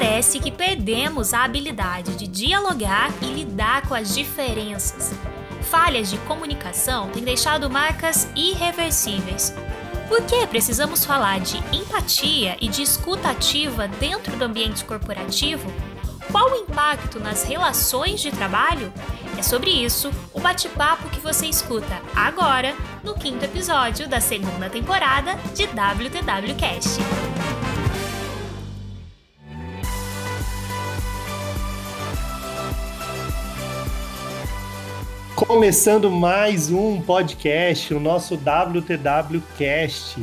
Parece que perdemos a habilidade de dialogar e lidar com as diferenças. Falhas de comunicação têm deixado marcas irreversíveis. Por que precisamos falar de empatia e de escuta ativa dentro do ambiente corporativo? Qual o impacto nas relações de trabalho? É sobre isso o bate-papo que você escuta agora no quinto episódio da segunda temporada de WTW Cast. Começando mais um podcast, o nosso WTW Cast.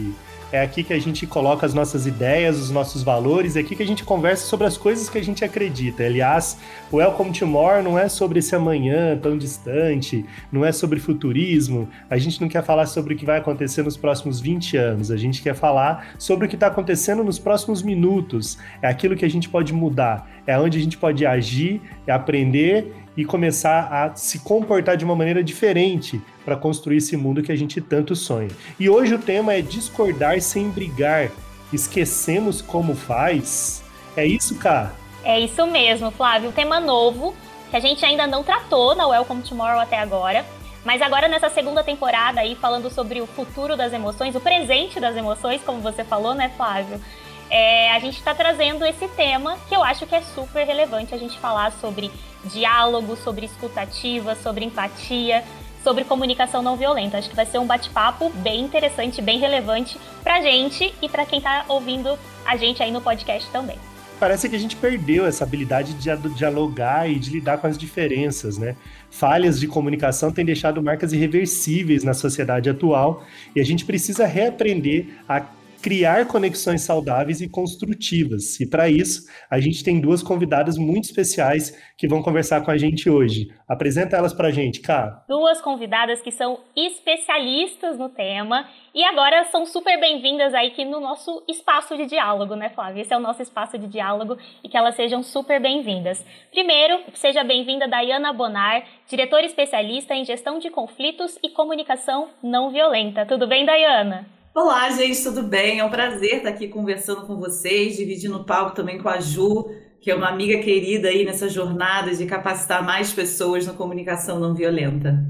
É aqui que a gente coloca as nossas ideias, os nossos valores, é aqui que a gente conversa sobre as coisas que a gente acredita. Aliás, o Welcome to More não é sobre esse amanhã tão distante, não é sobre futurismo. A gente não quer falar sobre o que vai acontecer nos próximos 20 anos, a gente quer falar sobre o que está acontecendo nos próximos minutos. É aquilo que a gente pode mudar, é onde a gente pode agir, é aprender e começar a se comportar de uma maneira diferente para construir esse mundo que a gente tanto sonha. E hoje o tema é discordar sem brigar. Esquecemos como faz? É isso, cara? É isso mesmo, Flávio. Um tema novo que a gente ainda não tratou na Welcome Tomorrow até agora. Mas agora nessa segunda temporada aí, falando sobre o futuro das emoções, o presente das emoções, como você falou, né, Flávio? É, a gente está trazendo esse tema que eu acho que é super relevante a gente falar sobre diálogo, sobre escutativa, sobre empatia, sobre comunicação não violenta. Acho que vai ser um bate-papo bem interessante, bem relevante para gente e para quem está ouvindo a gente aí no podcast também. Parece que a gente perdeu essa habilidade de dialogar e de lidar com as diferenças, né? Falhas de comunicação têm deixado marcas irreversíveis na sociedade atual e a gente precisa reaprender a criar conexões saudáveis e construtivas. E para isso, a gente tem duas convidadas muito especiais que vão conversar com a gente hoje. Apresenta elas para a gente, Cá. Duas convidadas que são especialistas no tema e agora são super bem-vindas aí aqui no nosso espaço de diálogo, né, Flávia? Esse é o nosso espaço de diálogo e que elas sejam super bem-vindas. Primeiro, seja bem-vinda Dayana Bonar, diretora especialista em gestão de conflitos e comunicação não violenta. Tudo bem, Dayana? Olá, gente, tudo bem? É um prazer estar aqui conversando com vocês, dividindo o palco também com a Ju, que é uma amiga querida aí nessa jornada de capacitar mais pessoas na comunicação não violenta.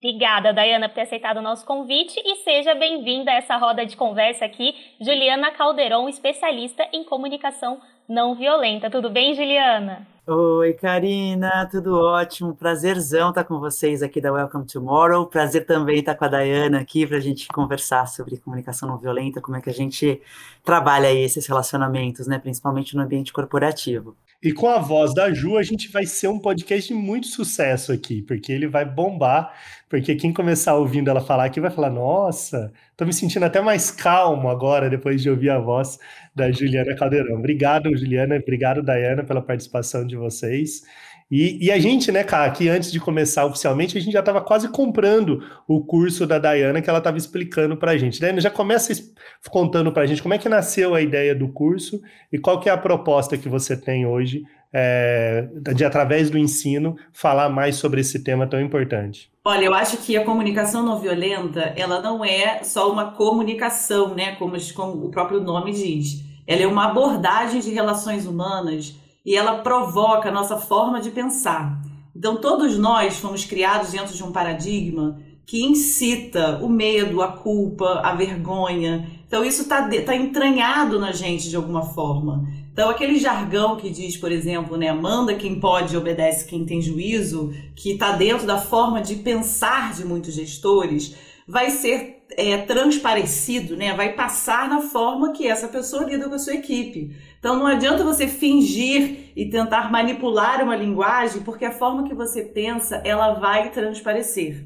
Obrigada, Dayana, por ter aceitado o nosso convite e seja bem-vinda a essa roda de conversa aqui, Juliana Calderon, especialista em comunicação não violenta. Tudo bem, Juliana? Oi, Karina, tudo ótimo. Prazerzão estar com vocês aqui da Welcome Tomorrow. Prazer também estar com a Dayana aqui para a gente conversar sobre comunicação não violenta, como é que a gente trabalha esses relacionamentos, né, principalmente no ambiente corporativo. E com a voz da Ju, a gente vai ser um podcast de muito sucesso aqui, porque ele vai bombar. Porque quem começar ouvindo ela falar aqui vai falar: Nossa, tô me sentindo até mais calmo agora, depois de ouvir a voz da Juliana Caldeirão. Obrigado, Juliana. Obrigado, Dayana, pela participação de vocês. E, e, a gente, né, cara, que antes de começar oficialmente, a gente já estava quase comprando o curso da Dayana que ela estava explicando para a gente. Dayana, já começa contando para a gente como é que nasceu a ideia do curso e qual que é a proposta que você tem hoje é, de, através do ensino, falar mais sobre esse tema tão importante. Olha, eu acho que a comunicação não violenta, ela não é só uma comunicação, né, como, como o próprio nome diz. Ela é uma abordagem de relações humanas e ela provoca a nossa forma de pensar. Então, todos nós fomos criados dentro de um paradigma que incita o medo, a culpa, a vergonha. Então, isso está tá entranhado na gente de alguma forma. Então, aquele jargão que diz, por exemplo, né, manda quem pode, obedece quem tem juízo, que está dentro da forma de pensar de muitos gestores, vai ser é, transparecido, né, vai passar na forma que essa pessoa lida com a sua equipe. Então não adianta você fingir e tentar manipular uma linguagem, porque a forma que você pensa, ela vai transparecer.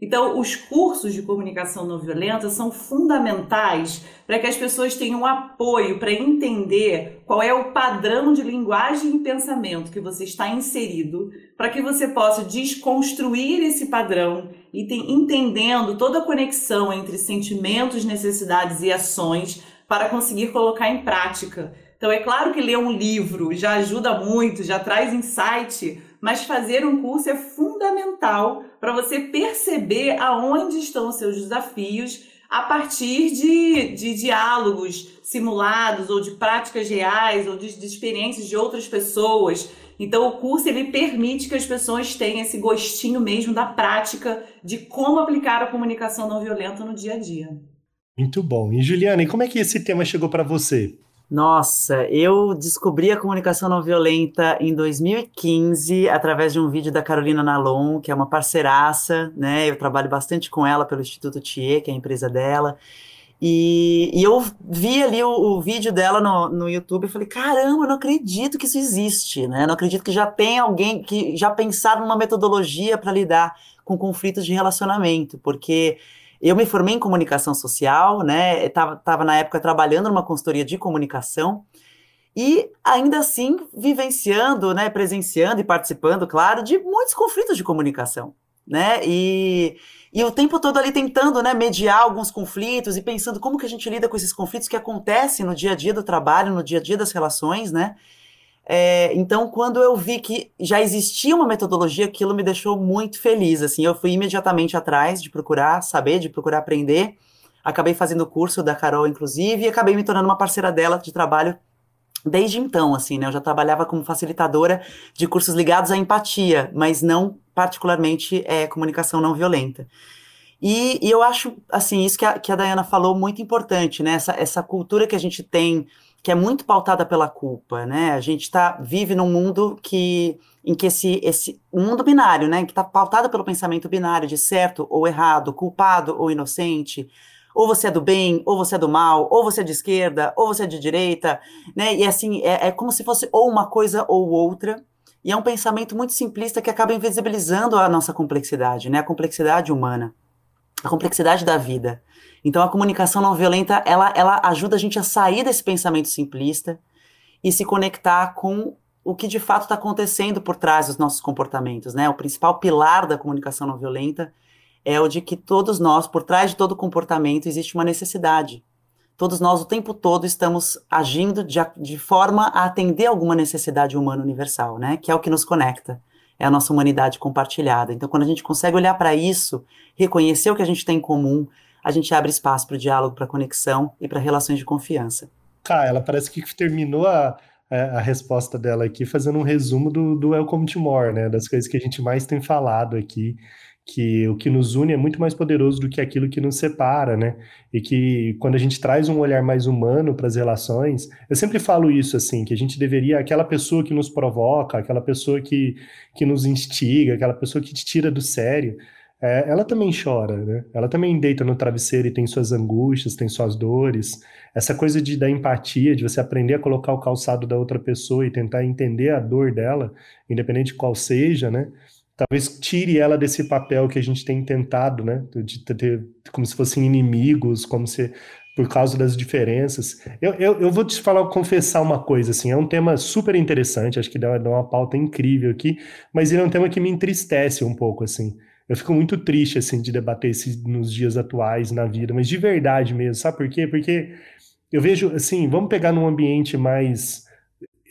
Então, os cursos de comunicação não violenta são fundamentais para que as pessoas tenham apoio para entender qual é o padrão de linguagem e pensamento que você está inserido, para que você possa desconstruir esse padrão e entendendo toda a conexão entre sentimentos, necessidades e ações para conseguir colocar em prática. Então, é claro que ler um livro já ajuda muito, já traz insight, mas fazer um curso é fundamental para você perceber aonde estão os seus desafios, a partir de, de diálogos simulados ou de práticas reais ou de, de experiências de outras pessoas. Então o curso ele permite que as pessoas tenham esse gostinho mesmo da prática de como aplicar a comunicação não violenta no dia a dia. Muito bom. E Juliana, e como é que esse tema chegou para você? Nossa, eu descobri a comunicação não violenta em 2015 através de um vídeo da Carolina Nalon, que é uma parceiraça, né? Eu trabalho bastante com ela pelo Instituto TIE, que é a empresa dela. E, e eu vi ali o, o, vídeo dela no, no YouTube e falei, caramba, eu não acredito que isso existe, né? não acredito que já tem alguém que já pensaram numa metodologia para lidar com conflitos de relacionamento, porque eu me formei em comunicação social, né? Estava tava na época trabalhando numa consultoria de comunicação e ainda assim vivenciando, né, presenciando e participando, claro, de muitos conflitos de comunicação, né? E, e o tempo todo ali tentando, né, mediar alguns conflitos e pensando como que a gente lida com esses conflitos que acontecem no dia a dia do trabalho, no dia a dia das relações, né? É, então, quando eu vi que já existia uma metodologia, aquilo me deixou muito feliz. Assim, eu fui imediatamente atrás de procurar saber, de procurar aprender. Acabei fazendo o curso da Carol, inclusive, e acabei me tornando uma parceira dela de trabalho desde então, assim, né? Eu já trabalhava como facilitadora de cursos ligados à empatia, mas não particularmente é, comunicação não violenta. E, e, eu acho, assim, isso que a, que a Dayana falou muito importante, né? Essa, essa cultura que a gente tem que é muito pautada pela culpa, né? A gente tá, vive num mundo que em que esse, esse mundo binário, né, que está pautado pelo pensamento binário de certo ou errado, culpado ou inocente, ou você é do bem, ou você é do mal, ou você é de esquerda, ou você é de direita, né? E assim, é, é como se fosse ou uma coisa ou outra. E é um pensamento muito simplista que acaba invisibilizando a nossa complexidade, né? A complexidade humana, a complexidade da vida. Então a comunicação não violenta, ela, ela ajuda a gente a sair desse pensamento simplista e se conectar com o que de fato está acontecendo por trás dos nossos comportamentos, né? O principal pilar da comunicação não violenta é o de que todos nós, por trás de todo comportamento, existe uma necessidade. Todos nós, o tempo todo, estamos agindo de, de forma a atender alguma necessidade humana universal, né? Que é o que nos conecta, é a nossa humanidade compartilhada. Então, quando a gente consegue olhar para isso, reconhecer o que a gente tem em comum, a gente abre espaço para o diálogo, para conexão e para relações de confiança. Cara, ela parece que terminou a, a, resposta dela aqui fazendo um resumo do, do Welcome to More, né? Das coisas que a gente mais tem falado aqui que o que nos une é muito mais poderoso do que aquilo que nos separa, né? E que quando a gente traz um olhar mais humano para as relações, eu sempre falo isso assim, que a gente deveria aquela pessoa que nos provoca, aquela pessoa que, que nos instiga, aquela pessoa que te tira do sério, é, ela também chora, né? Ela também deita no travesseiro e tem suas angústias, tem suas dores. Essa coisa de da empatia, de você aprender a colocar o calçado da outra pessoa e tentar entender a dor dela, independente de qual seja, né? Talvez tire ela desse papel que a gente tem tentado, né? De ter como se fossem inimigos, como se por causa das diferenças. Eu, eu, eu, vou te falar, confessar uma coisa, assim, é um tema super interessante, acho que dá, dá uma pauta incrível aqui, mas ele é um tema que me entristece um pouco, assim. Eu fico muito triste, assim, de debater isso nos dias atuais, na vida, mas de verdade mesmo, sabe por quê? Porque eu vejo, assim, vamos pegar num ambiente mais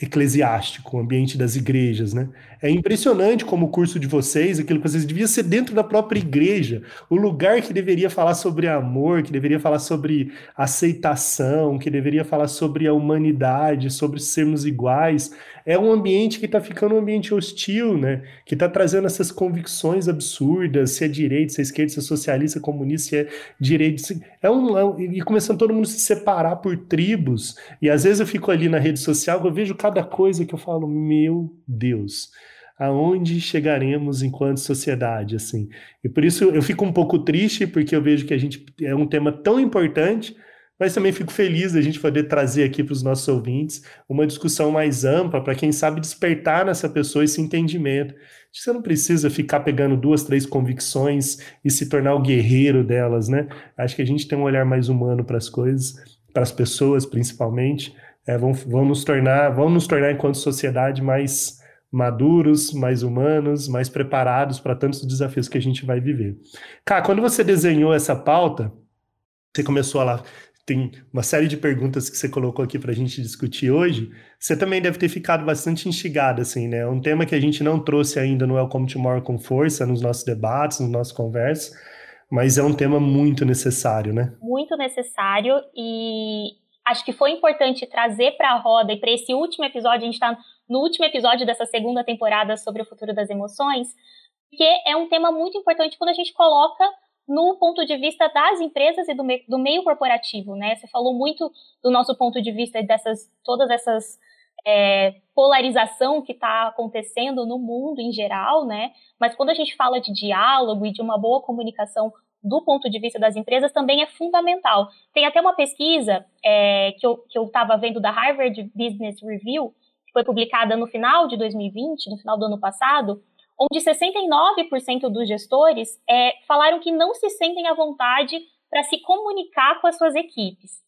eclesiástico, o ambiente das igrejas, né? É impressionante como o curso de vocês, aquilo que vocês devia ser dentro da própria igreja, o lugar que deveria falar sobre amor, que deveria falar sobre aceitação, que deveria falar sobre a humanidade, sobre sermos iguais, é um ambiente que está ficando um ambiente hostil, né? Que está trazendo essas convicções absurdas, se é direito, se é esquerda, se é socialista, comunista, se é direito, se... é é um e começando todo mundo se separar por tribos. E às vezes eu fico ali na rede social, eu vejo cada coisa que eu falo, meu Deus aonde chegaremos enquanto sociedade, assim. E por isso eu fico um pouco triste, porque eu vejo que a gente é um tema tão importante, mas também fico feliz da gente poder trazer aqui para os nossos ouvintes uma discussão mais ampla, para quem sabe despertar nessa pessoa esse entendimento. Você não precisa ficar pegando duas, três convicções e se tornar o guerreiro delas, né? Acho que a gente tem um olhar mais humano para as coisas, para as pessoas principalmente. É, vão, vão nos tornar, vão nos tornar enquanto sociedade mais maduros, mais humanos, mais preparados para tantos desafios que a gente vai viver. Cá, quando você desenhou essa pauta, você começou a lá, tem uma série de perguntas que você colocou aqui para a gente discutir hoje, você também deve ter ficado bastante instigado, assim, né? Um tema que a gente não trouxe ainda no Welcome Tomorrow com força nos nossos debates, nos nossos conversas, Mas é um tema muito necessário, né? Muito necessário e acho que foi importante trazer para a roda e para esse último episódio, a gente está no último episódio dessa segunda temporada sobre o futuro das emoções, que é um tema muito importante quando a gente coloca no ponto de vista das empresas e do, me do meio corporativo, né? Você falou muito do nosso ponto de vista dessas todas essas é, polarização que está acontecendo no mundo em geral, né? Mas quando a gente fala de diálogo e de uma boa comunicação do ponto de vista das empresas também é fundamental. Tem até uma pesquisa é, que eu estava vendo da Harvard Business Review, que foi publicada no final de 2020, no final do ano passado, onde 69% dos gestores é, falaram que não se sentem à vontade para se comunicar com as suas equipes.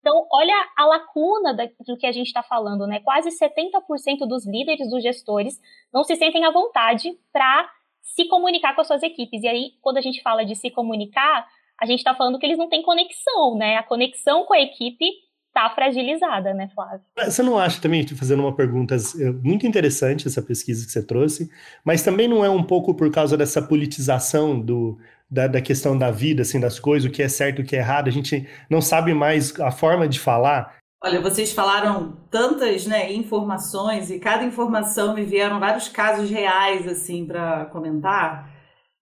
Então, olha a lacuna do que a gente está falando, né? Quase 70% dos líderes, dos gestores, não se sentem à vontade para se comunicar com as suas equipes. E aí, quando a gente fala de se comunicar, a gente está falando que eles não têm conexão, né? A conexão com a equipe está fragilizada, né, Flávio? Você não acha também, fazendo uma pergunta é, muito interessante essa pesquisa que você trouxe, mas também não é um pouco por causa dessa politização do, da, da, questão da vida, assim, das coisas, o que é certo, o que é errado, a gente não sabe mais a forma de falar. Olha, vocês falaram tantas né, informações e cada informação me vieram vários casos reais assim para comentar.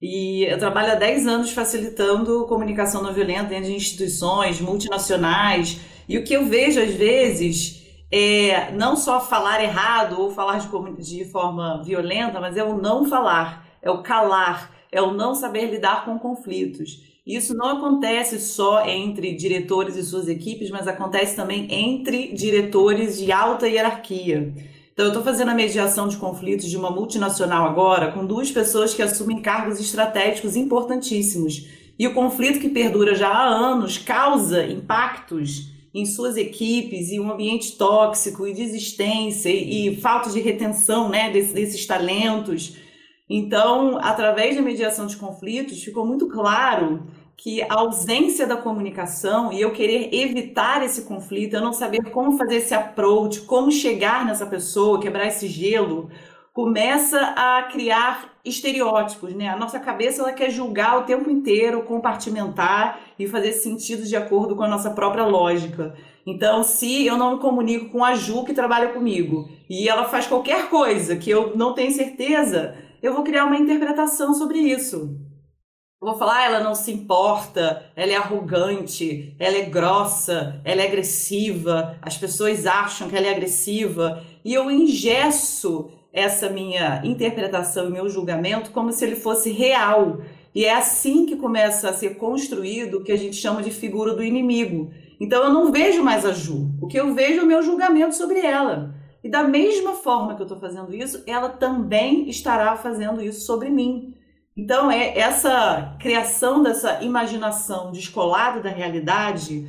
E eu trabalho há 10 anos facilitando comunicação não violenta dentro de instituições multinacionais. E o que eu vejo às vezes é não só falar errado ou falar de, de forma violenta, mas é o não falar, é o calar, é o não saber lidar com conflitos. Isso não acontece só entre diretores e suas equipes, mas acontece também entre diretores de alta hierarquia. Então, eu estou fazendo a mediação de conflitos de uma multinacional agora com duas pessoas que assumem cargos estratégicos importantíssimos. E o conflito que perdura já há anos causa impactos em suas equipes e um ambiente tóxico e desistência e, falta de retenção né, desses, desses talentos. Então, através da mediação de conflitos, ficou muito claro que a ausência da comunicação e eu querer evitar esse conflito, eu não saber como fazer esse approach, como chegar nessa pessoa, quebrar esse gelo, começa a criar estereótipos, né? A nossa cabeça ela quer julgar o tempo inteiro, compartimentar e fazer sentido de acordo com a nossa própria lógica. Então, se eu não me comunico com a Ju que trabalha comigo e ela faz qualquer coisa que eu não tenho certeza, eu vou criar uma interpretação sobre isso. Eu vou falar, ah, ela não se importa, ela é arrogante, ela é grossa, ela é agressiva, as pessoas acham que ela é agressiva, e eu engesso essa minha interpretação e meu julgamento como se ele fosse real. E é assim que começa a ser construído o que a gente chama de figura do inimigo. Então eu não vejo mais a Ju, o que eu vejo é o meu julgamento sobre ela. E da mesma forma que eu estou fazendo isso, ela também estará fazendo isso sobre mim. Então, é essa criação dessa imaginação descolada da realidade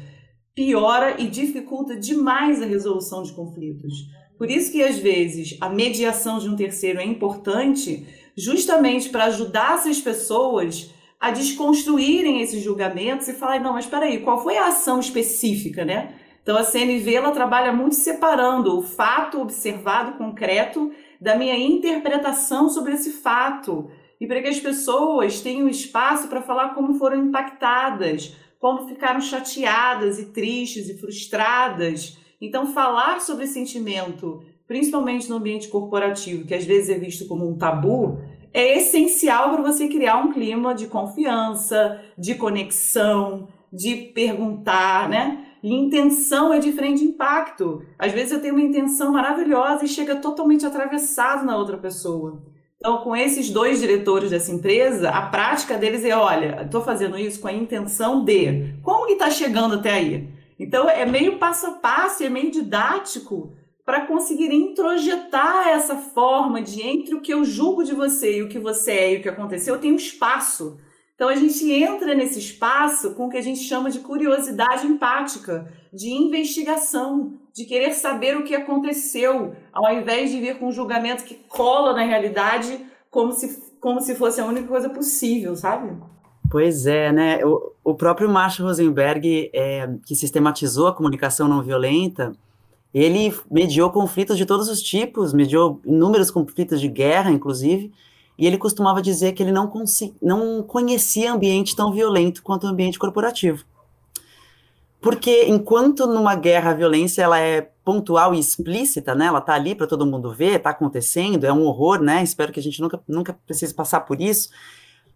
piora e dificulta demais a resolução de conflitos. Por isso que às vezes a mediação de um terceiro é importante, justamente para ajudar essas pessoas a desconstruírem esses julgamentos e falar, não, mas espera aí, qual foi a ação específica, né? Então a CNV ela trabalha muito separando o fato observado concreto da minha interpretação sobre esse fato e para que as pessoas tenham espaço para falar como foram impactadas, como ficaram chateadas e tristes e frustradas. Então falar sobre sentimento, principalmente no ambiente corporativo, que às vezes é visto como um tabu, é essencial para você criar um clima de confiança, de conexão, de perguntar, né? E intenção é diferente de impacto. Às vezes eu tenho uma intenção maravilhosa e chega totalmente atravessado na outra pessoa. Então, com esses dois diretores dessa empresa, a prática deles é: olha, estou fazendo isso com a intenção de. Como que está chegando até aí? Então, é meio passo a passo, é meio didático para conseguir introjetar essa forma de entre o que eu julgo de você e o que você é e o que aconteceu, eu tenho espaço então a gente entra nesse espaço com o que a gente chama de curiosidade empática, de investigação, de querer saber o que aconteceu, ao invés de vir com um julgamento que cola na realidade como se, como se fosse a única coisa possível, sabe? Pois é, né? O, o próprio Marshall Rosenberg, é, que sistematizou a comunicação não violenta, ele mediou conflitos de todos os tipos, mediou inúmeros conflitos de guerra, inclusive, E ele costumava dizer que ele não, não conhecia ambiente tão violento quanto o ambiente corporativo. Porque enquanto numa guerra a violência ela é pontual e explícita, né? Ela está ali para todo mundo ver, está acontecendo, é um horror, né? Espero que a gente nunca, nunca precise passar por isso.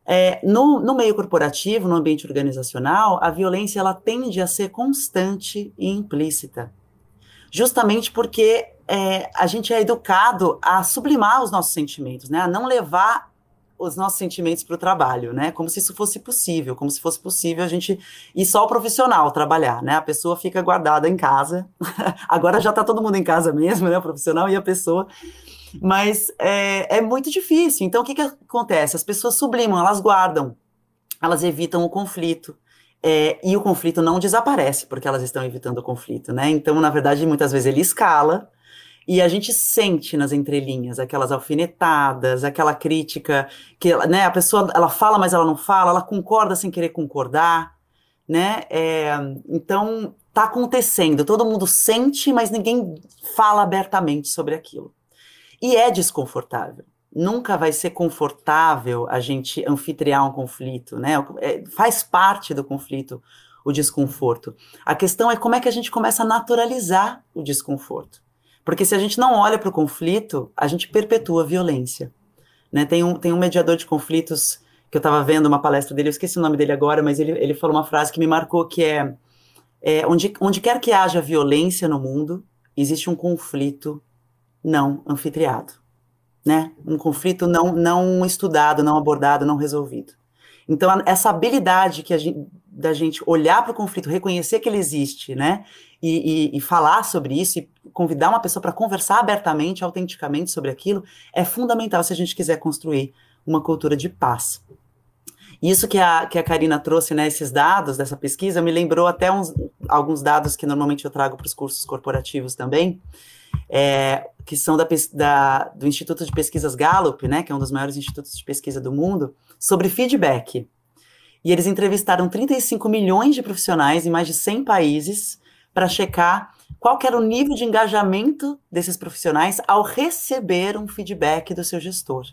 É, no, no meio corporativo, no ambiente organizacional, a violência ela tende a ser constante e implícita. Justamente porque é, a gente é educado a sublimar os nossos sentimentos, né? A não levar os nossos sentimentos para o trabalho, né? Como se isso fosse possível, como se fosse possível a gente ir só o profissional trabalhar, né? A pessoa fica guardada em casa. Agora já está todo mundo em casa mesmo, né? O profissional e a pessoa. Mas é, é muito difícil. Então, o que, que acontece? As pessoas sublimam, elas guardam, elas evitam o conflito. É, e o conflito não desaparece porque elas estão evitando o conflito, né? Então, na verdade, muitas vezes ele escala e a gente sente nas entrelinhas aquelas alfinetadas, aquela crítica que né, a pessoa ela fala, mas ela não fala, ela concorda sem querer concordar, né? É, então tá acontecendo, todo mundo sente, mas ninguém fala abertamente sobre aquilo. E é desconfortável. Nunca vai ser confortável a gente anfitriar um conflito, né? É, faz parte do conflito o desconforto. A questão é como é que a gente começa a naturalizar o desconforto. Porque se a gente não olha para o conflito, a gente perpetua a violência. Né? Tem, um, tem um mediador de conflitos que eu estava vendo uma palestra dele, eu esqueci o nome dele agora, mas ele, ele falou uma frase que me marcou, que é, é onde, onde quer que haja violência no mundo, existe um conflito não anfitriado. Né? Um conflito não, não estudado, não abordado, não resolvido. Então, essa habilidade que a gente, da gente olhar para o conflito, reconhecer que ele existe, né? E, e, e falar sobre isso, e convidar uma pessoa para conversar abertamente, autenticamente sobre aquilo, é fundamental se a gente quiser construir uma cultura de paz. Isso que a, que a Karina trouxe, né, esses dados dessa pesquisa, me lembrou até uns, alguns dados que normalmente eu trago para os cursos corporativos também, é, que são da, da, do Instituto de Pesquisas Gallup, né, que é um dos maiores institutos de pesquisa do mundo, sobre feedback. E eles entrevistaram 35 milhões de profissionais em mais de 100 países para checar qual era o nível de engajamento desses profissionais ao receber um feedback do seu gestor.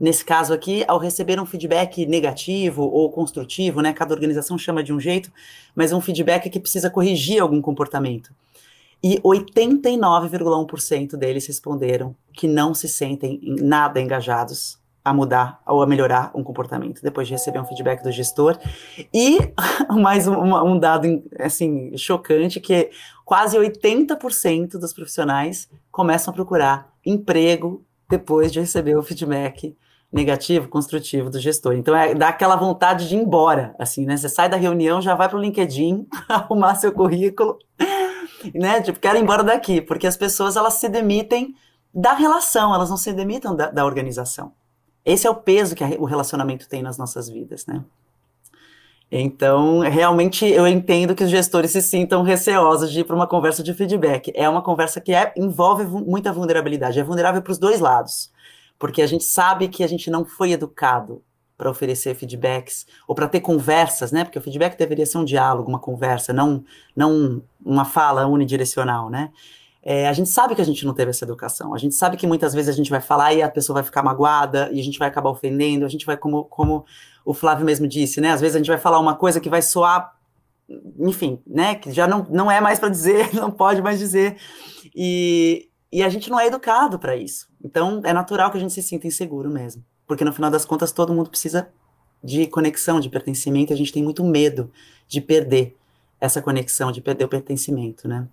Nesse caso aqui, ao receber um feedback negativo ou construtivo, né, cada organização chama de um jeito, mas um feedback que precisa corrigir algum comportamento. E 89,1% deles responderam que não se sentem nada engajados a mudar ou a melhorar um comportamento depois de receber um feedback do gestor. E mais um, um dado assim chocante que quase 80% dos profissionais começam a procurar emprego depois de receber o feedback negativo, construtivo do gestor. Então é dá aquela vontade de ir embora, assim, né? Você sai da reunião, já vai para o LinkedIn, arrumar seu currículo, né? Tipo, quero ir embora daqui, porque as pessoas elas se demitem da relação, elas não se demitem da, da organização. Esse é o peso que o relacionamento tem nas nossas vidas, né? Então, realmente, eu entendo que os gestores se sintam receosos de ir para uma conversa de feedback. É uma conversa que é, envolve muita vulnerabilidade, é vulnerável para os dois lados, porque a gente sabe que a gente não foi educado para oferecer feedbacks ou para ter conversas, né? Porque o feedback deveria ser um diálogo, uma conversa, não, não uma fala unidirecional, né? É, a gente sabe que a gente não teve essa educação. A gente sabe que muitas vezes a gente vai falar e a pessoa vai ficar magoada e a gente vai acabar ofendendo. A gente vai, como, como o Flávio mesmo disse, né? Às vezes a gente vai falar uma coisa que vai soar, enfim, né? Que já não, não é mais para dizer, não pode mais dizer. E, e a gente não é educado para isso. Então é natural que a gente se sinta inseguro mesmo. Porque no final das contas todo mundo precisa de conexão, de pertencimento. A gente tem muito medo de perder essa conexão, de perder o pertencimento, né?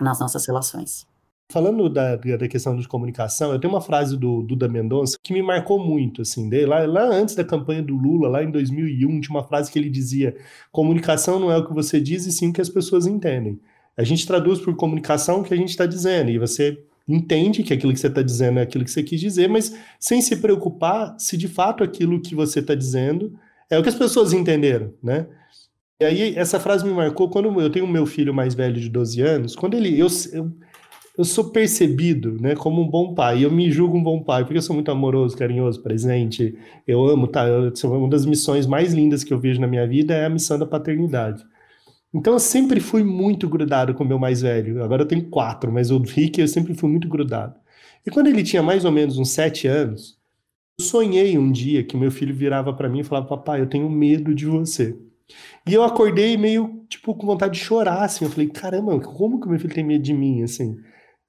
Nas nossas relações. Falando da, da questão de comunicação, eu tenho uma frase do Duda Mendonça que me marcou muito, assim, de, lá, lá antes da campanha do Lula, lá em 2001, tinha uma frase que ele dizia, comunicação não é o que você diz e sim o que as pessoas entendem. A gente traduz por comunicação o que a gente está dizendo, e você entende que aquilo que você está dizendo é aquilo que você quis dizer, mas sem se preocupar se de fato aquilo que você está dizendo é o que as pessoas entenderam, né? E aí, essa frase me marcou quando eu tenho meu filho mais velho de 12 anos, quando ele. Eu, eu, eu sou percebido né, como um bom pai, eu me julgo um bom pai, porque eu sou muito amoroso, carinhoso, presente, eu amo, tá? Uma das missões mais lindas que eu vejo na minha vida é a missão da paternidade. Então eu sempre fui muito grudado com o meu mais velho. Agora eu tenho quatro, mas o Rick eu sempre fui muito grudado. E quando ele tinha mais ou menos uns sete anos, Eu sonhei um dia que meu filho virava para mim e falava: Papai, eu tenho medo de você. E eu acordei meio, tipo, com vontade de chorar, assim. Eu falei: Caramba, como que meu filho tem medo de mim, assim?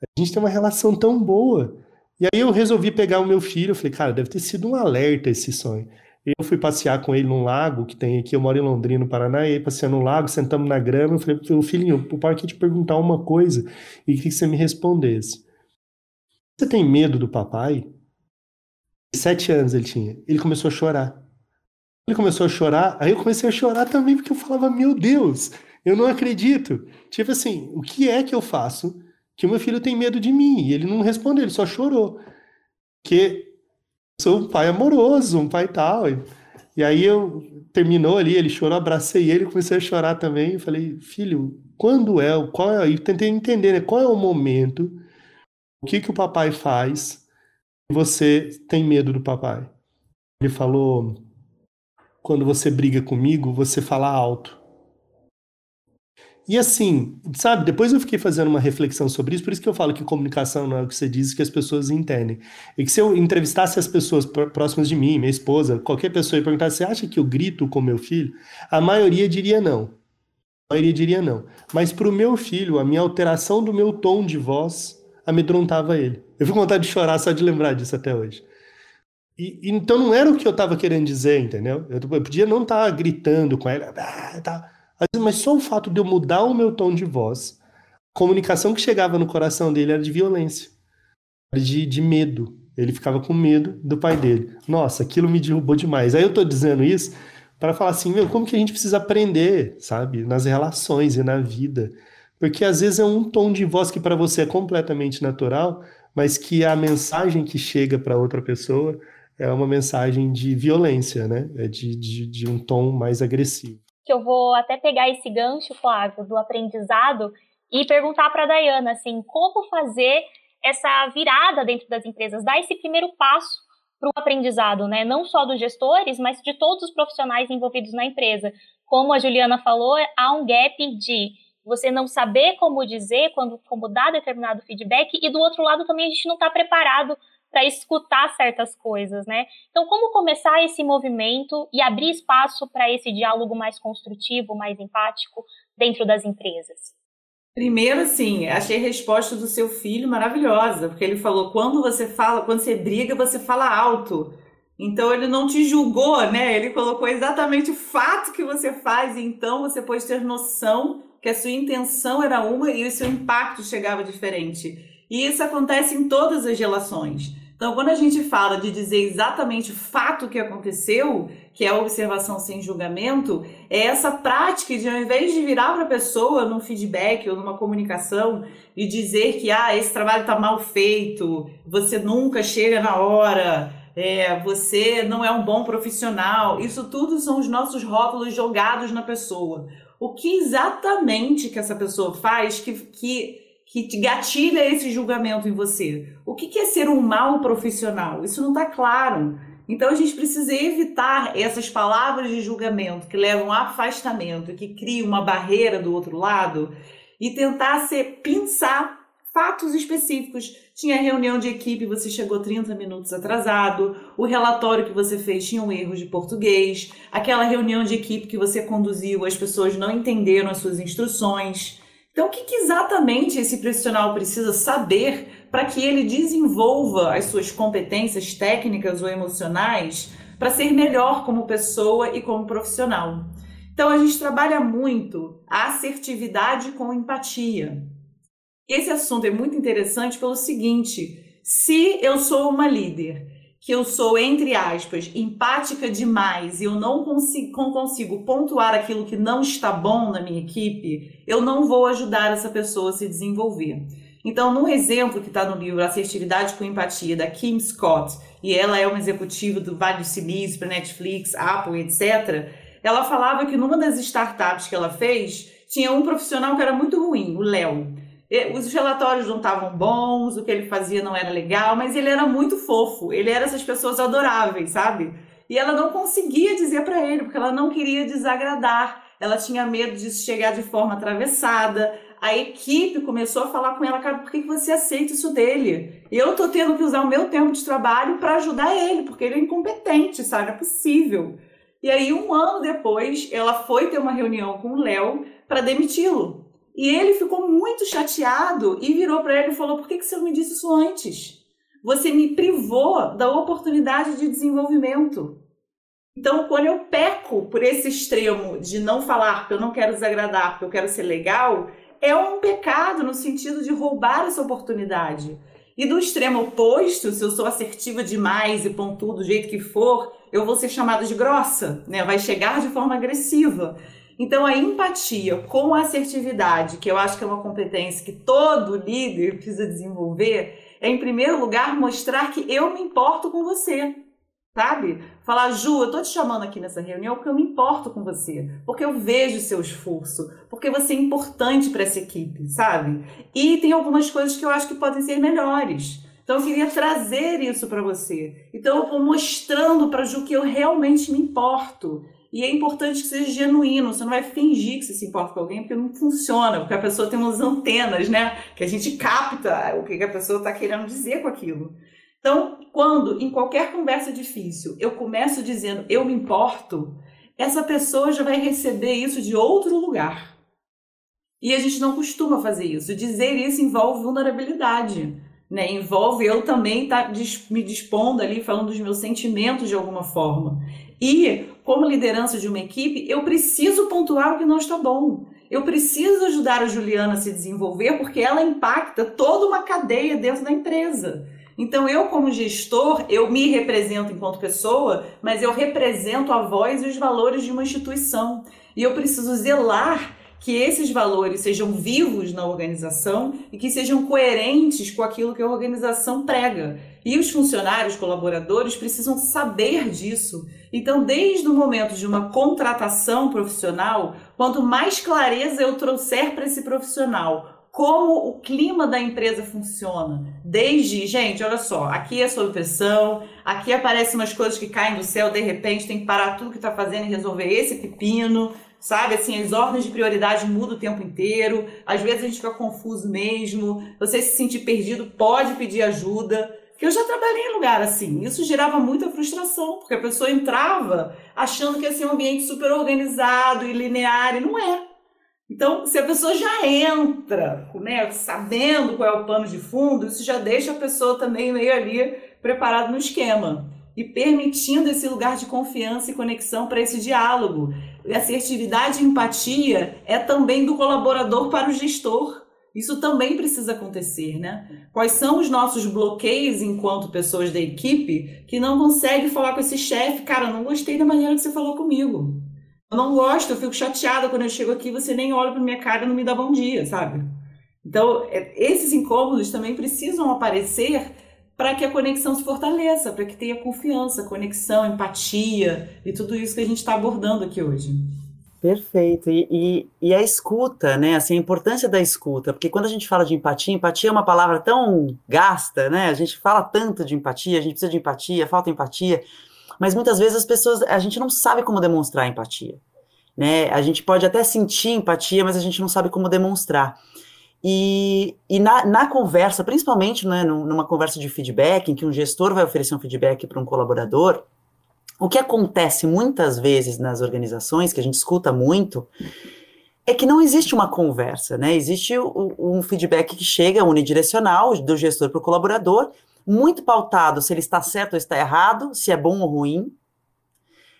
A gente tem uma relação tão boa. E aí eu resolvi pegar o meu filho. Eu falei: Cara, deve ter sido um alerta esse sonho. Eu fui passear com ele num lago que tem aqui, eu moro em Londrina, no Paraná, e aí passeando no lago, sentamos na grama, eu falei, filhinho, o pai quer te perguntar uma coisa e queria que você me respondesse. Você tem medo do papai? Sete anos ele tinha. Ele começou a chorar. Ele começou a chorar, aí eu comecei a chorar também, porque eu falava, meu Deus, eu não acredito. Tipo assim, o que é que eu faço que o meu filho tem medo de mim? E ele não respondeu, ele só chorou. Que sou um pai amoroso, um pai tal. E, e aí eu terminou ali, ele chorou, abracei ele, comecei a chorar também. Eu falei, filho, quando é, qual é? E tentei entender, né? Qual é o momento? O que que o papai faz? você tem medo do papai. Ele falou: quando você briga comigo, você fala alto. E assim, sabe, depois eu fiquei fazendo uma reflexão sobre isso, por isso que eu falo que comunicação não é o que você diz que as pessoas entendem. E que se eu entrevistasse as pessoas próximas de mim, minha esposa, qualquer pessoa, e perguntasse, você acha que eu grito com meu filho? A maioria diria não. A maioria diria não. Mas para o meu filho, a minha alteração do meu tom de voz amedrontava ele. Eu fico com vontade de chorar só de lembrar disso até hoje. E, então não era o que eu estava querendo dizer, entendeu? Eu, eu podia não estar tá gritando com ela, ah, tá. mas só o fato de eu mudar o meu tom de voz, a comunicação que chegava no coração dele era de violência, de, de medo. Ele ficava com medo do pai dele. Nossa, aquilo me derrubou demais. Aí eu estou dizendo isso para falar assim, meu, como que a gente precisa aprender, sabe, nas relações e na vida porque às vezes é um tom de voz que para você é completamente natural, mas que a mensagem que chega para outra pessoa é uma mensagem de violência, né? É de, de, de um tom mais agressivo. Eu vou até pegar esse gancho, Flávio, do aprendizado e perguntar para a Dayana, assim, como fazer essa virada dentro das empresas, dar esse primeiro passo para o aprendizado, né? Não só dos gestores, mas de todos os profissionais envolvidos na empresa. Como a Juliana falou, há um gap de você não saber como dizer, quando, como dar determinado feedback, e do outro lado também a gente não está preparado para escutar certas coisas, né? Então, como começar esse movimento e abrir espaço para esse diálogo mais construtivo, mais empático dentro das empresas? Primeiro, assim, achei a resposta do seu filho maravilhosa, porque ele falou: quando você fala, quando você briga, você fala alto. Então ele não te julgou, né? Ele colocou exatamente o fato que você faz, e então você pode ter noção que a sua intenção era uma e o seu impacto chegava diferente. E isso acontece em todas as relações. Então, quando a gente fala de dizer exatamente o fato que aconteceu, que é a observação sem julgamento, é essa prática de, ao invés de virar para a pessoa num feedback ou numa comunicação e dizer que ah, esse trabalho está mal feito, você nunca chega na hora, é, você não é um bom profissional, isso tudo são os nossos rótulos jogados na pessoa. O que exatamente que essa pessoa faz que, que, que gatilha esse julgamento em você. O que, que é ser um mau profissional? Isso não está claro. Então a gente precisa evitar essas palavras de julgamento que levam a afastamento, que criam uma barreira do outro lado e tentar ser pensar fatos específicos. Tinha reunião de equipe, você chegou 30 minutos atrasado, o relatório que você fez tinha um erro de português, aquela reunião de equipe que você conduziu, as pessoas não entenderam as suas instruções. Então, o que, que exatamente esse profissional precisa saber para que ele desenvolva as suas competências técnicas ou emocionais para ser melhor como pessoa e como profissional? Então, a gente trabalha muito a assertividade com empatia. Esse assunto é muito interessante pelo seguinte: se eu sou uma líder que eu sou, entre aspas, empática demais e eu não consigo, consigo pontuar aquilo que não está bom na minha equipe, eu não vou ajudar essa pessoa a se desenvolver. Então, no exemplo que está no livro Assertividade com Empatia, da Kim Scott, e ela é uma executiva do Vale do Silício para Netflix, Apple, etc., ela falava que numa das startups que ela fez, tinha um profissional que era muito ruim, o Léo. Os relatórios não estavam bons, o que ele fazia não era legal, mas ele era muito fofo. Ele era essas pessoas adoráveis, sabe? E ela não conseguia dizer para ele, porque ela não queria desagradar. Ela tinha medo de chegar de forma atravessada. a equipe começou a falar com ela, cara, por que, você aceita isso dele? Eu tô tendo que usar o meu tempo de trabalho para ajudar ele, porque ele é incompetente, sabe? É possível. E aí, um ano depois, ela foi ter uma reunião com o Léo para demiti-lo. E ele ficou muito chateado e virou para ele e falou: Por que, que você não me disse isso antes? Você me privou da oportunidade de desenvolvimento. Então, quando eu peco por esse extremo de não falar porque eu não quero desagradar, porque eu quero ser legal, é um pecado no sentido de roubar essa oportunidade. E do extremo oposto, se eu sou assertiva demais e pontudo do jeito que for, eu vou ser chamada de grossa, né? Vai chegar de forma agressiva. Então, a empatia com a assertividade, que eu acho que é uma competência que todo líder precisa desenvolver, é, em primeiro lugar, mostrar que eu me importo com você sabe? Falar, Ju, eu tô te chamando aqui nessa reunião porque eu me importo com você, porque eu vejo o seu esforço, porque você é importante para essa equipe, sabe? E tem algumas coisas que eu acho que podem ser melhores. Então eu queria trazer isso para você. Então eu vou mostrando para Ju que eu realmente me importo. E é importante que seja genuíno, você não vai fingir que você se importa com alguém, porque não funciona, porque a pessoa tem umas antenas, né? Que a gente capta o que a pessoa está querendo dizer com aquilo. Então, quando em qualquer conversa difícil eu começo dizendo eu me importo, essa pessoa já vai receber isso de outro lugar. E a gente não costuma fazer isso. Dizer isso envolve vulnerabilidade. Né? Envolve eu também estar tá me dispondo ali, falando dos meus sentimentos de alguma forma. E, como liderança de uma equipe, eu preciso pontuar o que não está bom. Eu preciso ajudar a Juliana a se desenvolver porque ela impacta toda uma cadeia dentro da empresa. Então, eu, como gestor, eu me represento enquanto pessoa, mas eu represento a voz e os valores de uma instituição. E eu preciso zelar que esses valores sejam vivos na organização e que sejam coerentes com aquilo que a organização prega. E os funcionários, colaboradores, precisam saber disso. Então, desde o momento de uma contratação profissional, quanto mais clareza eu trouxer para esse profissional, como o clima da empresa funciona. Desde, gente, olha só, aqui é sob pressão, aqui aparecem umas coisas que caem do céu, de repente tem que parar tudo que está fazendo e resolver esse pepino, sabe? Assim, as ordens de prioridade mudam o tempo inteiro, às vezes a gente fica confuso mesmo, você se sentir perdido, pode pedir ajuda. Porque eu já trabalhei em lugar assim, isso gerava muita frustração, porque a pessoa entrava achando que ia ser um ambiente super organizado e linear, e não é. Então, se a pessoa já entra, né, sabendo qual é o pano de fundo, isso já deixa a pessoa também meio ali preparada no esquema e permitindo esse lugar de confiança e conexão para esse diálogo. E assertividade e empatia é também do colaborador para o gestor. Isso também precisa acontecer, né? Quais são os nossos bloqueios enquanto pessoas da equipe que não conseguem falar com esse chefe? Cara, não gostei da maneira que você falou comigo. Eu não gosto, eu fico chateada quando eu chego aqui, você nem olha para minha cara e não me dá bom dia, sabe? Então, é, esses incômodos também precisam aparecer para que a conexão se fortaleça, para que tenha confiança, conexão, empatia e tudo isso que a gente está abordando aqui hoje. Perfeito. E, e, e, a escuta, né? Assim, a importância da escuta, porque quando a gente fala de empatia, empatia é uma palavra tão gasta, né? A gente fala tanto de empatia, a gente precisa de empatia, falta empatia. Mas muitas vezes as pessoas, a gente não sabe como demonstrar empatia. Né? A gente pode até sentir empatia, mas a gente não sabe como demonstrar. E, e na, na, conversa, principalmente né, numa conversa de feedback, em que um gestor vai oferecer um feedback para um colaborador, o que acontece muitas vezes nas organizações, que a gente escuta muito, é que não existe uma conversa, né? Existe um feedback que chega unidirecional do gestor para o colaborador, muito pautado se ele está certo ou está errado, se é bom ou ruim.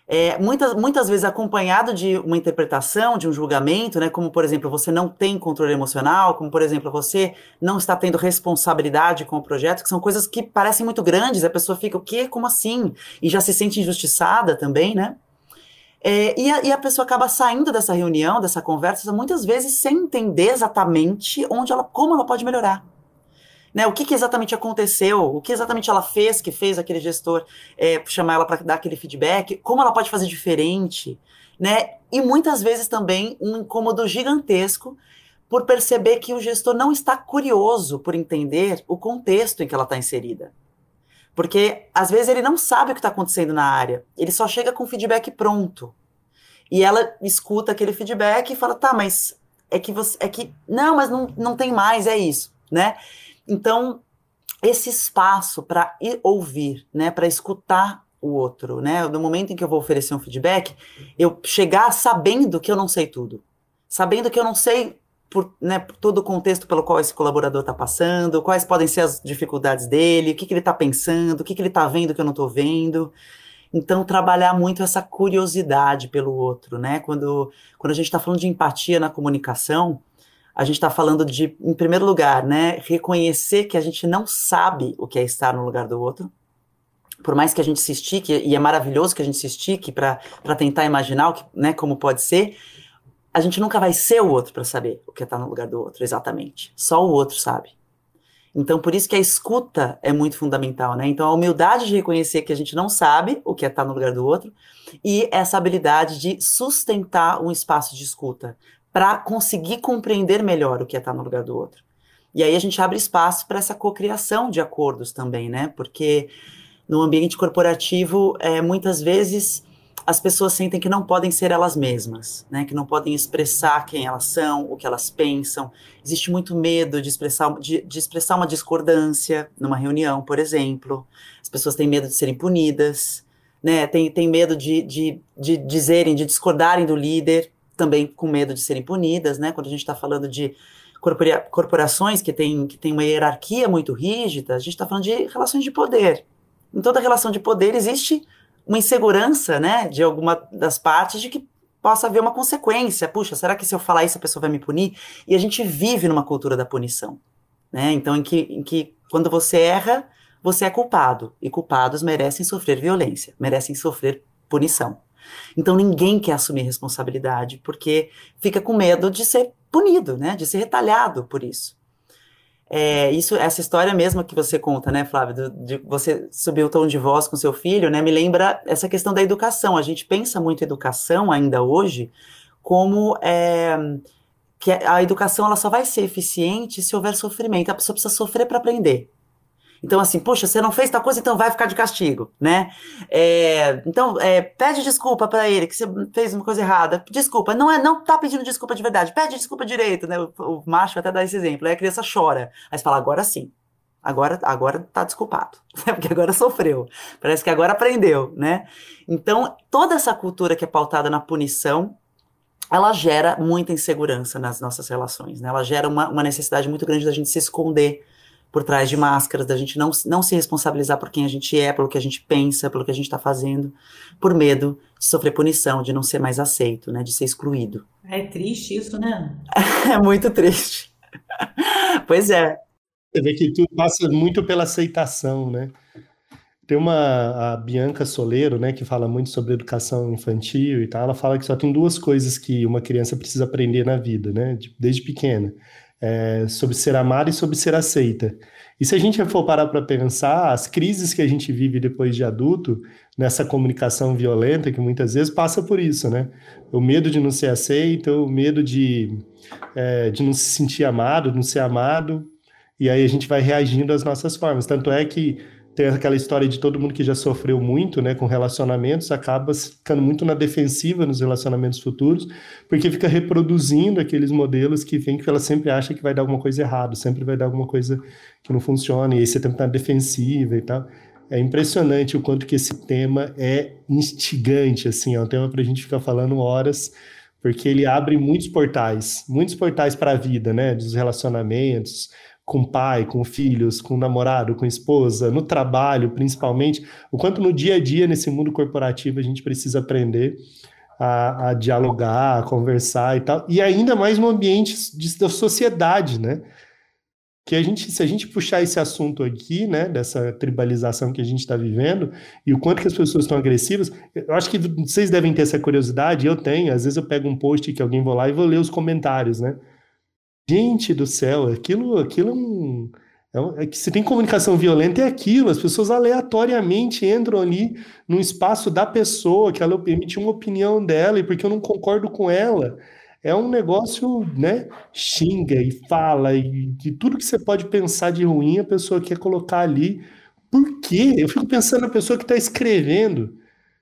É, muitas, muitas vezes acompanhado de uma interpretação, de um julgamento, né? Como, por exemplo, você não tem controle emocional, como, por exemplo, você não está tendo responsabilidade com o projeto, que são coisas que parecem muito grandes, a pessoa fica, o quê? Como assim? E já se sente injustiçada também, né? É, e, a, e, a, pessoa acaba saindo dessa reunião, dessa conversa, muitas vezes sem entender exatamente onde ela, como ela pode melhorar né? O que, que, exatamente aconteceu? O que exatamente ela fez que fez aquele gestor é, chamar ela para dar aquele feedback? Como ela pode fazer diferente? Né? E muitas vezes também um incômodo gigantesco por perceber que o gestor não está curioso por entender o contexto em que ela está inserida. Porque às vezes ele não sabe o que está acontecendo na área, ele só chega com feedback pronto. E ela escuta aquele feedback e fala: tá, mas é que você é que não, mas não, não tem mais, é isso, né? Então, esse espaço para ouvir, né, para escutar o outro, né? No momento em que eu vou oferecer um feedback, eu chegar sabendo que eu não sei tudo, sabendo que eu não sei por, né, por todo o contexto pelo qual esse colaborador está passando, quais podem ser as dificuldades dele, o que, que ele está pensando, o que, que ele está vendo que eu não estou vendo. Então, trabalhar muito essa curiosidade pelo outro, né? Quando, quando a gente está falando de empatia na comunicação, a gente está falando de, em primeiro lugar, né, reconhecer que a gente não sabe o que é estar no lugar do outro. Por mais que a gente se estique, e é maravilhoso que a gente se estique para tentar imaginar o que, né, como pode ser, a gente nunca vai ser o outro para saber o que é estar no lugar do outro, exatamente. Só o outro sabe. Então, por isso que a escuta é muito fundamental, né? Então, a humildade de reconhecer que a gente não sabe o que é estar no lugar do outro e essa habilidade de sustentar um espaço de escuta para conseguir compreender melhor o que é estar no lugar do outro. E aí a gente abre espaço para essa cocriação de acordos também, né? Porque no ambiente corporativo, é, muitas vezes as pessoas sentem que não podem ser elas mesmas, né? Que não podem expressar quem elas são, o que elas pensam. Existe muito medo de expressar, de, de expressar uma discordância numa reunião, por exemplo. As pessoas têm medo de serem punidas, né? Tem, tem medo de, de, de dizerem, de discordarem do líder, também com medo de serem punidas, né? Quando a gente está falando de corpora, corporações que têm que tem uma hierarquia muito rígida, a gente está falando de relações de poder. Em toda relação de poder existe uma insegurança, né, de alguma das partes de que possa haver uma consequência. Puxa, será que se eu falar isso a pessoa vai me punir? E a gente vive numa cultura da punição, né? Então, em que, em que quando você erra, você é culpado e culpados merecem sofrer violência, merecem sofrer punição. Então, ninguém quer assumir responsabilidade porque fica com medo de ser punido, né? De ser retalhado por isso. É, isso, essa história mesmo que você conta, né, Flávio, de você subir o tom de voz com seu filho, né, me lembra essa questão da educação. A gente pensa muito educação ainda hoje como é, que a educação ela só vai ser eficiente se houver sofrimento. A pessoa precisa sofrer para aprender. Então, assim, poxa, você não fez tal coisa, então vai ficar de castigo, né? É, então, é, pede desculpa para ele que você fez uma coisa errada. Desculpa, não é, não tá pedindo desculpa de verdade, pede desculpa direito, né? O, o macho até dá esse exemplo. Aí a criança chora. Aí você fala, agora sim. Agora, agora tá desculpado, porque agora sofreu. Parece que agora aprendeu, né? Então, toda essa cultura que é pautada na punição, ela gera muita insegurança nas nossas relações, né? Ela gera uma, uma necessidade muito grande da gente se esconder por trás de máscaras, da gente não, não se responsabilizar por quem a gente é, pelo que a gente pensa, pelo que a gente está fazendo, por medo de sofrer punição, de não ser mais aceito, né, de ser excluído. É triste isso, né? é muito triste. pois é. Você vê que tudo passa muito pela aceitação, né? Tem uma a Bianca Soleiro, né, que fala muito sobre educação infantil e tal. Ela fala que só tem duas coisas que uma criança precisa aprender na vida, né, desde pequena é, sobre ser amada e sobre ser aceita. E se a gente for parar para pensar, as crises que a gente vive depois de adulto, nessa comunicação violenta, que muitas vezes passa por isso, né? O medo de não ser aceito, o medo de, é, de não se sentir amado, não ser amado, e aí a gente vai reagindo às nossas formas. Tanto é que tem aquela história de todo mundo que já sofreu muito, né, com relacionamentos, acaba ficando muito na defensiva nos relacionamentos futuros, porque fica reproduzindo aqueles modelos que vem que ela sempre acha que vai dar alguma coisa errada, sempre vai dar alguma coisa que não funciona, e aí você tem que estar defensiva e tal. É impressionante o quanto que esse tema é instigante, assim, é um tema para a gente ficar falando horas, porque ele abre muitos portais, muitos portais para a vida, né, dos relacionamentos, com pai, com filhos, com namorado, com esposa, no trabalho, principalmente, o quanto no dia a dia, nesse mundo corporativo, a gente precisa aprender a, a dialogar, a conversar e tal, e ainda mais no ambiente de, da sociedade, né? Que a gente, se a gente puxar esse assunto aqui, né, dessa tribalização que a gente está vivendo, e o quanto que as pessoas estão agressivas, eu acho que vocês devem ter essa curiosidade, eu tenho, às vezes eu pego um post que alguém vou lá e vou ler os comentários, né? Gente do céu, aquilo, aquilo é é, um, é que se tem comunicação violenta é aquilo, as pessoas aleatoriamente entram ali num espaço da pessoa, que ela emite uma opinião dela, e porque eu não concordo com ela, é um negócio, né? Xinga e fala, e, e tudo que você pode pensar de ruim, a pessoa quer colocar ali. Por quê? Eu fico pensando na pessoa que está escrevendo.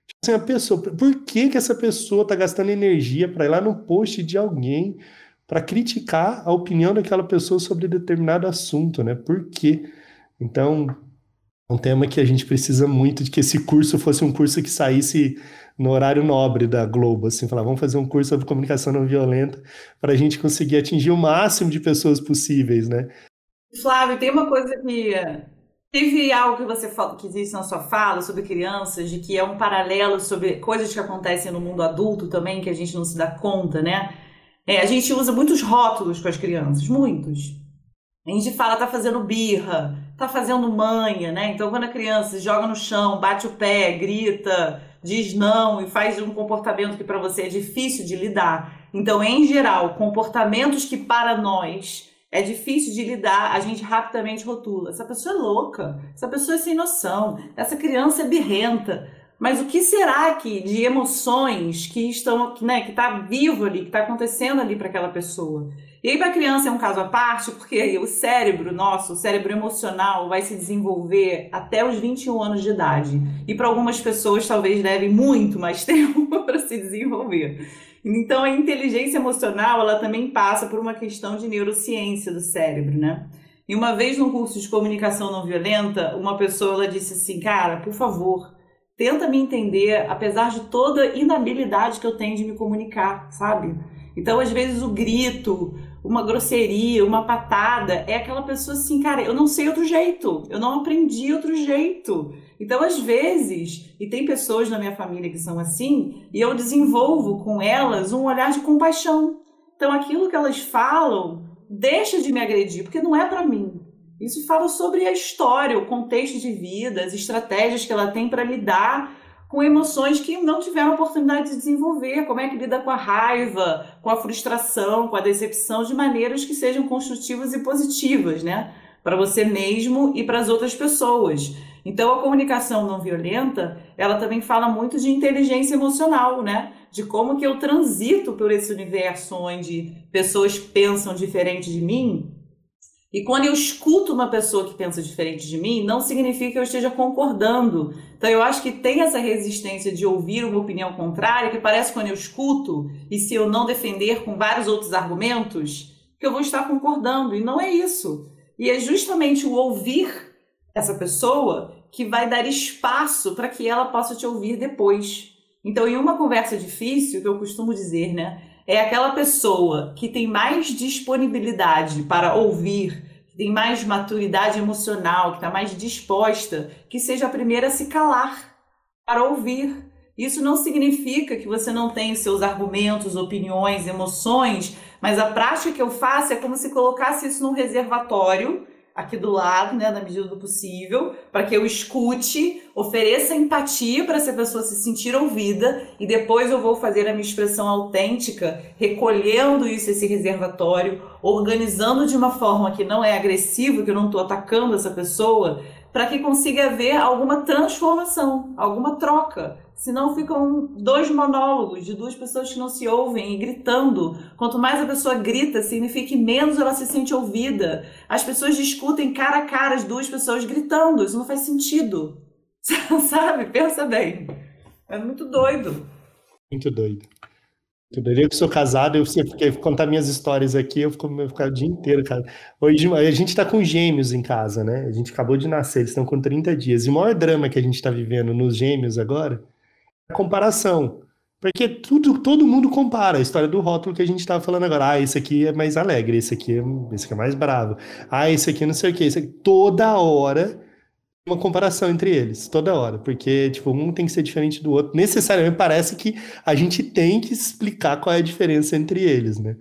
Tipo assim, a pessoa, por que, que essa pessoa está gastando energia para ir lá no post de alguém? Para criticar a opinião daquela pessoa sobre determinado assunto, né? Por quê? Então, é um tema que a gente precisa muito de que esse curso fosse um curso que saísse no horário nobre da Globo, assim, falar, vamos fazer um curso sobre comunicação não violenta para a gente conseguir atingir o máximo de pessoas possíveis, né? Flávio, tem uma coisa que teve algo que você que disse na sua fala sobre crianças, de que é um paralelo sobre coisas que acontecem no mundo adulto também que a gente não se dá conta, né? É, a gente usa muitos rótulos com as crianças, muitos. A gente fala, tá fazendo birra, tá fazendo manha, né? Então, quando a criança joga no chão, bate o pé, grita, diz não e faz um comportamento que para você é difícil de lidar. Então, em geral, comportamentos que para nós é difícil de lidar, a gente rapidamente rotula. Essa pessoa é louca, essa pessoa é sem noção, essa criança é birrenta. Mas o que será que de emoções que estão, né, que está vivo ali, que está acontecendo ali para aquela pessoa? E aí, para a criança é um caso à parte, porque o cérebro nosso, o cérebro emocional, vai se desenvolver até os 21 anos de idade. E para algumas pessoas, talvez leve muito mais tempo para se desenvolver. Então, a inteligência emocional, ela também passa por uma questão de neurociência do cérebro, né? E uma vez num curso de comunicação não violenta, uma pessoa ela disse assim: Cara, por favor, tenta me entender, apesar de toda inabilidade que eu tenho de me comunicar, sabe? Então, às vezes, o grito, uma grosseria, uma patada, é aquela pessoa assim, cara, eu não sei outro jeito, eu não aprendi outro jeito. Então, às vezes, e tem pessoas na minha família que são assim, e eu desenvolvo com elas um olhar de compaixão. Então, aquilo que elas falam deixa de me agredir, porque não é para mim. Isso fala sobre a história, o contexto de vida, as estratégias que ela tem para lidar com emoções que não tiveram oportunidade de desenvolver, como é que lida com a raiva, com a frustração, com a decepção de maneiras que sejam construtivas e positivas, né? Para você mesmo e para as outras pessoas. Então a comunicação não violenta, ela também fala muito de inteligência emocional, né? De como que eu transito por esse universo onde pessoas pensam diferente de mim e quando eu escuto uma pessoa que pensa diferente de mim, não significa que eu esteja concordando. Então eu acho que tem essa resistência de ouvir uma opinião contrária, que parece quando eu escuto, e se eu não defender com vários outros argumentos, que eu vou estar concordando. E não é isso. E é justamente o ouvir essa pessoa que vai dar espaço para que ela possa te ouvir depois. Então, em uma conversa difícil, que eu costumo dizer, né? É aquela pessoa que tem mais disponibilidade para ouvir, que tem mais maturidade emocional, que está mais disposta, que seja a primeira a se calar para ouvir. Isso não significa que você não tem seus argumentos, opiniões, emoções, mas a prática que eu faço é como se colocasse isso num reservatório aqui do lado, né, na medida do possível, para que eu escute, ofereça empatia para essa pessoa se sentir ouvida e depois eu vou fazer a minha expressão autêntica, recolhendo isso esse reservatório, organizando de uma forma que não é agressiva, que eu não estou atacando essa pessoa, para que consiga haver alguma transformação, alguma troca. Senão ficam dois monólogos de duas pessoas que não se ouvem e gritando. Quanto mais a pessoa grita, significa que menos ela se sente ouvida. As pessoas discutem cara a cara as duas pessoas gritando. Isso não faz sentido. Sabe? Pensa bem. É muito doido. Muito doido. Eu que sou casado, eu sempre contar minhas histórias aqui, eu fico, eu fico o dia inteiro, cara. Hoje a gente tá com gêmeos em casa, né? A gente acabou de nascer, eles estão com 30 dias. E o maior drama que a gente tá vivendo nos gêmeos agora comparação. Porque tudo, todo mundo compara a história do rótulo que a gente estava falando agora. Ah, esse aqui é mais alegre, esse aqui é, esse aqui é mais bravo. Ah, esse aqui não sei o que. Esse aqui, toda hora uma comparação entre eles, toda hora, porque tipo, um tem que ser diferente do outro. Necessariamente parece que a gente tem que explicar qual é a diferença entre eles, né?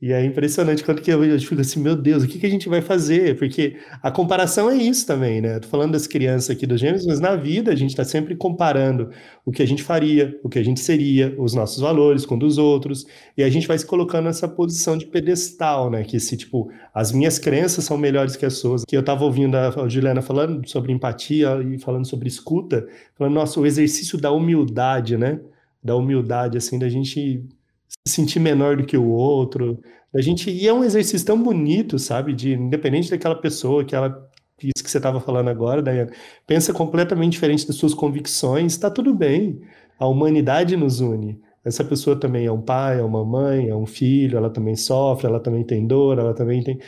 E é impressionante quando que eu, eu fico assim, meu Deus, o que, que a gente vai fazer? Porque a comparação é isso também, né? Tô falando das crianças aqui dos gêmeos, mas na vida a gente está sempre comparando o que a gente faria, o que a gente seria, os nossos valores com dos outros, e a gente vai se colocando nessa posição de pedestal, né? Que se, tipo, as minhas crenças são melhores que as suas. Que eu tava ouvindo a Juliana falando sobre empatia e falando sobre escuta, falando, nossa, o exercício da humildade, né? Da humildade, assim, da gente se sentir menor do que o outro. A gente e é um exercício tão bonito, sabe? De independente daquela pessoa que ela isso que você estava falando agora, Dayana, pensa completamente diferente das suas convicções, está tudo bem. A humanidade nos une. essa pessoa também é um pai, é uma mãe, é um filho, ela também sofre, ela também tem dor, ela também tem.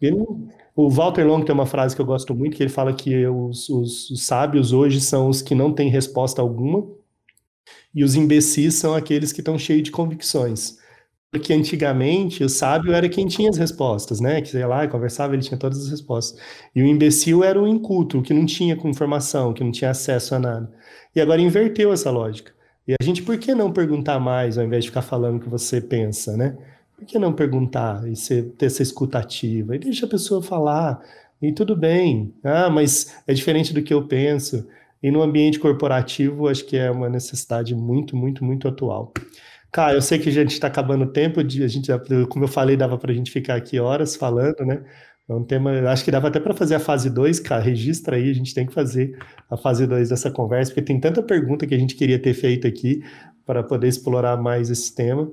Ele, o Walter Long tem uma frase que eu gosto muito, que ele fala que os, os, os sábios hoje são os que não têm resposta alguma, e os imbecis são aqueles que estão cheios de convicções. Porque antigamente o sábio era quem tinha as respostas, né? Que sei lá, conversava, ele tinha todas as respostas. E o imbecil era o inculto, o que não tinha informação, que não tinha acesso a nada. E agora inverteu essa lógica. E a gente, por que não perguntar mais ao invés de ficar falando o que você pensa, né? Por que não perguntar e ser, ter essa escutativa? E deixa a pessoa falar, e tudo bem. Ah, mas é diferente do que eu penso. E no ambiente corporativo, acho que é uma necessidade muito, muito, muito atual. Cara, eu sei que a gente está acabando o tempo, a gente, como eu falei, dava para a gente ficar aqui horas falando, né? É um tema, acho que dava até para fazer a fase 2, cara, registra aí, a gente tem que fazer a fase 2 dessa conversa, porque tem tanta pergunta que a gente queria ter feito aqui para poder explorar mais esse tema,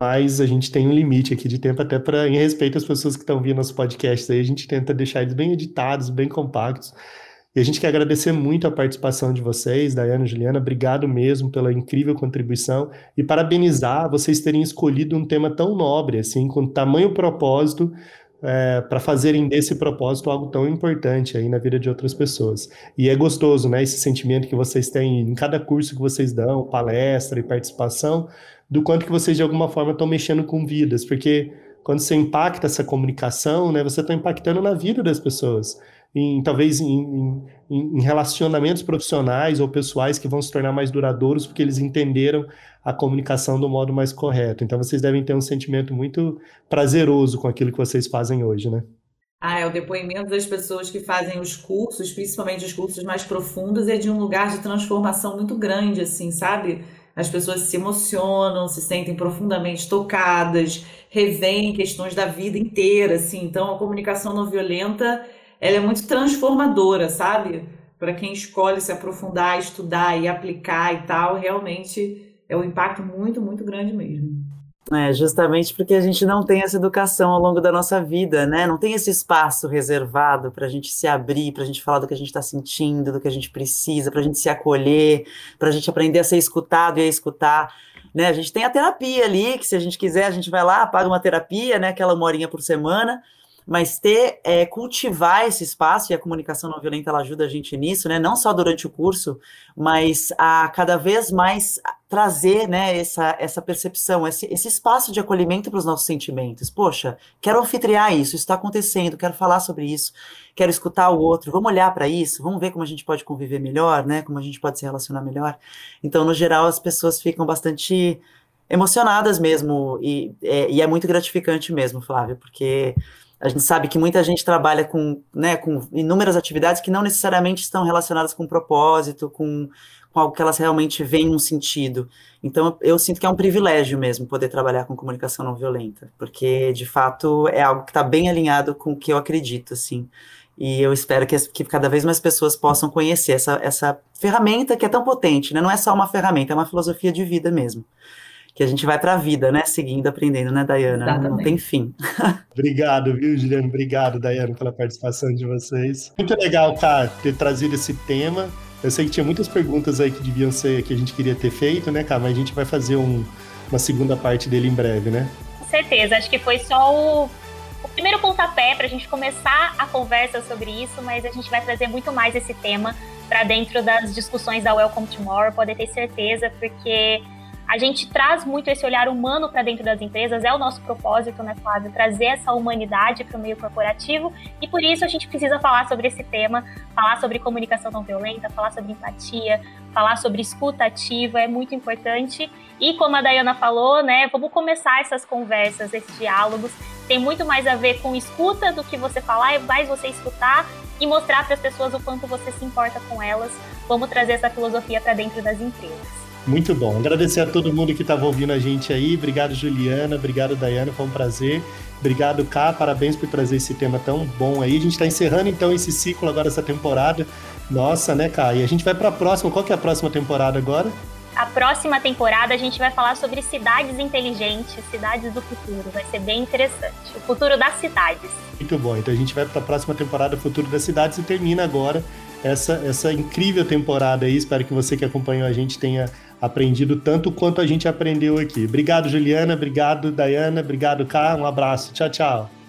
mas a gente tem um limite aqui de tempo até para, em respeito às pessoas que estão vindo nosso podcast aí, a gente tenta deixar eles bem editados, bem compactos, e a gente quer agradecer muito a participação de vocês, Dayana Juliana. Obrigado mesmo pela incrível contribuição e parabenizar vocês terem escolhido um tema tão nobre, assim, com tamanho propósito, é, para fazerem desse propósito algo tão importante aí na vida de outras pessoas. E é gostoso, né, esse sentimento que vocês têm em cada curso que vocês dão, palestra e participação, do quanto que vocês de alguma forma estão mexendo com vidas, porque quando você impacta essa comunicação, né, você está impactando na vida das pessoas. Em, talvez em, em, em, relacionamentos profissionais ou pessoais que vão se tornar mais duradouros porque eles entenderam a comunicação do modo mais correto. Então vocês devem ter um sentimento muito prazeroso com aquilo que vocês fazem hoje, né? Ah, é o depoimento das pessoas que fazem os cursos, principalmente os cursos mais profundos, é de um lugar de transformação muito grande, assim, sabe? As pessoas se emocionam, se sentem profundamente tocadas, revêem questões da vida inteira, assim. Então, a comunicação não violenta, ela é muito transformadora, sabe? Para quem escolhe se aprofundar, estudar e aplicar e tal, realmente é um impacto muito, muito grande mesmo. É, justamente porque a gente não tem essa educação ao longo da nossa vida, né? Não tem esse espaço reservado para a gente se abrir, para a gente falar do que a gente está sentindo, do que a gente precisa, para a gente se acolher, para a gente aprender a ser escutado e a escutar. Né? A gente tem a terapia ali, que se a gente quiser, a gente vai lá, paga uma terapia, né? Aquela uma horinha por semana, mas ter, é, cultivar esse espaço, e a comunicação não violenta ela ajuda a gente nisso, né? Não só durante o curso, mas a cada vez mais trazer né, essa, essa percepção, esse, esse espaço de acolhimento para os nossos sentimentos. Poxa, quero anfitriar isso, isso está acontecendo, quero falar sobre isso, quero escutar o outro, vamos olhar para isso, vamos ver como a gente pode conviver melhor, né? Como a gente pode se relacionar melhor. Então, no geral, as pessoas ficam bastante emocionadas mesmo, e é, e é muito gratificante mesmo, Flávio, porque a gente sabe que muita gente trabalha com, né, com inúmeras atividades que não necessariamente estão relacionadas com propósito, com, com algo que elas realmente veem um sentido. Então, eu sinto que é um privilégio mesmo poder trabalhar com comunicação não violenta, porque, de fato, é algo que está bem alinhado com o que eu acredito, assim. E eu espero que, que, cada vez mais pessoas possam conhecer essa, essa ferramenta que é tão potente, né? Não é só uma ferramenta, é uma filosofia de vida mesmo que a gente vai para a vida, né? Seguindo, aprendendo, né, Dayana? Exatamente. Não tem fim. Obrigado, viu, Juliano? Obrigado, Dayana, pela participação de vocês. Muito legal, cara, ter trazido esse tema. Eu sei que tinha muitas perguntas aí que deviam ser, que a gente queria ter feito, né, cara? Mas a gente vai fazer um, uma segunda parte dele em breve, né? Com certeza. Acho que foi só o, o primeiro pontapé para a gente começar a conversa sobre isso, mas a gente vai trazer muito mais esse tema para dentro das discussões da Welcome Tomorrow, poder ter certeza, porque a gente traz muito esse olhar humano para dentro das empresas, é o nosso propósito, né, Flávio? Trazer essa humanidade para o meio corporativo e por isso a gente precisa falar sobre esse tema, falar sobre comunicação não violenta, falar sobre empatia, falar sobre escuta ativa, é muito importante. E como a Dayana falou, né, vamos começar essas conversas, esses diálogos. Tem muito mais a ver com escuta do que você falar, é mais você escutar e mostrar para as pessoas o quanto você se importa com elas. Vamos trazer essa filosofia para dentro das empresas. Muito bom. Agradecer a todo mundo que estava ouvindo a gente aí. Obrigado, Juliana. Obrigado, Dayana. Foi um prazer. Obrigado, Cá. Parabéns por trazer esse tema tão bom aí. A gente está encerrando então esse ciclo agora, essa temporada. Nossa, né, Cá? E a gente vai para a próxima. Qual que é a próxima temporada agora? A próxima temporada a gente vai falar sobre cidades inteligentes, cidades do futuro. Vai ser bem interessante. O futuro das cidades. Muito bom. Então a gente vai para a próxima temporada Futuro das Cidades e termina agora essa, essa incrível temporada aí. Espero que você que acompanhou a gente tenha aprendido tanto quanto a gente aprendeu aqui. Obrigado, Juliana. Obrigado, Dayana. Obrigado, Cá. Um abraço. Tchau, tchau.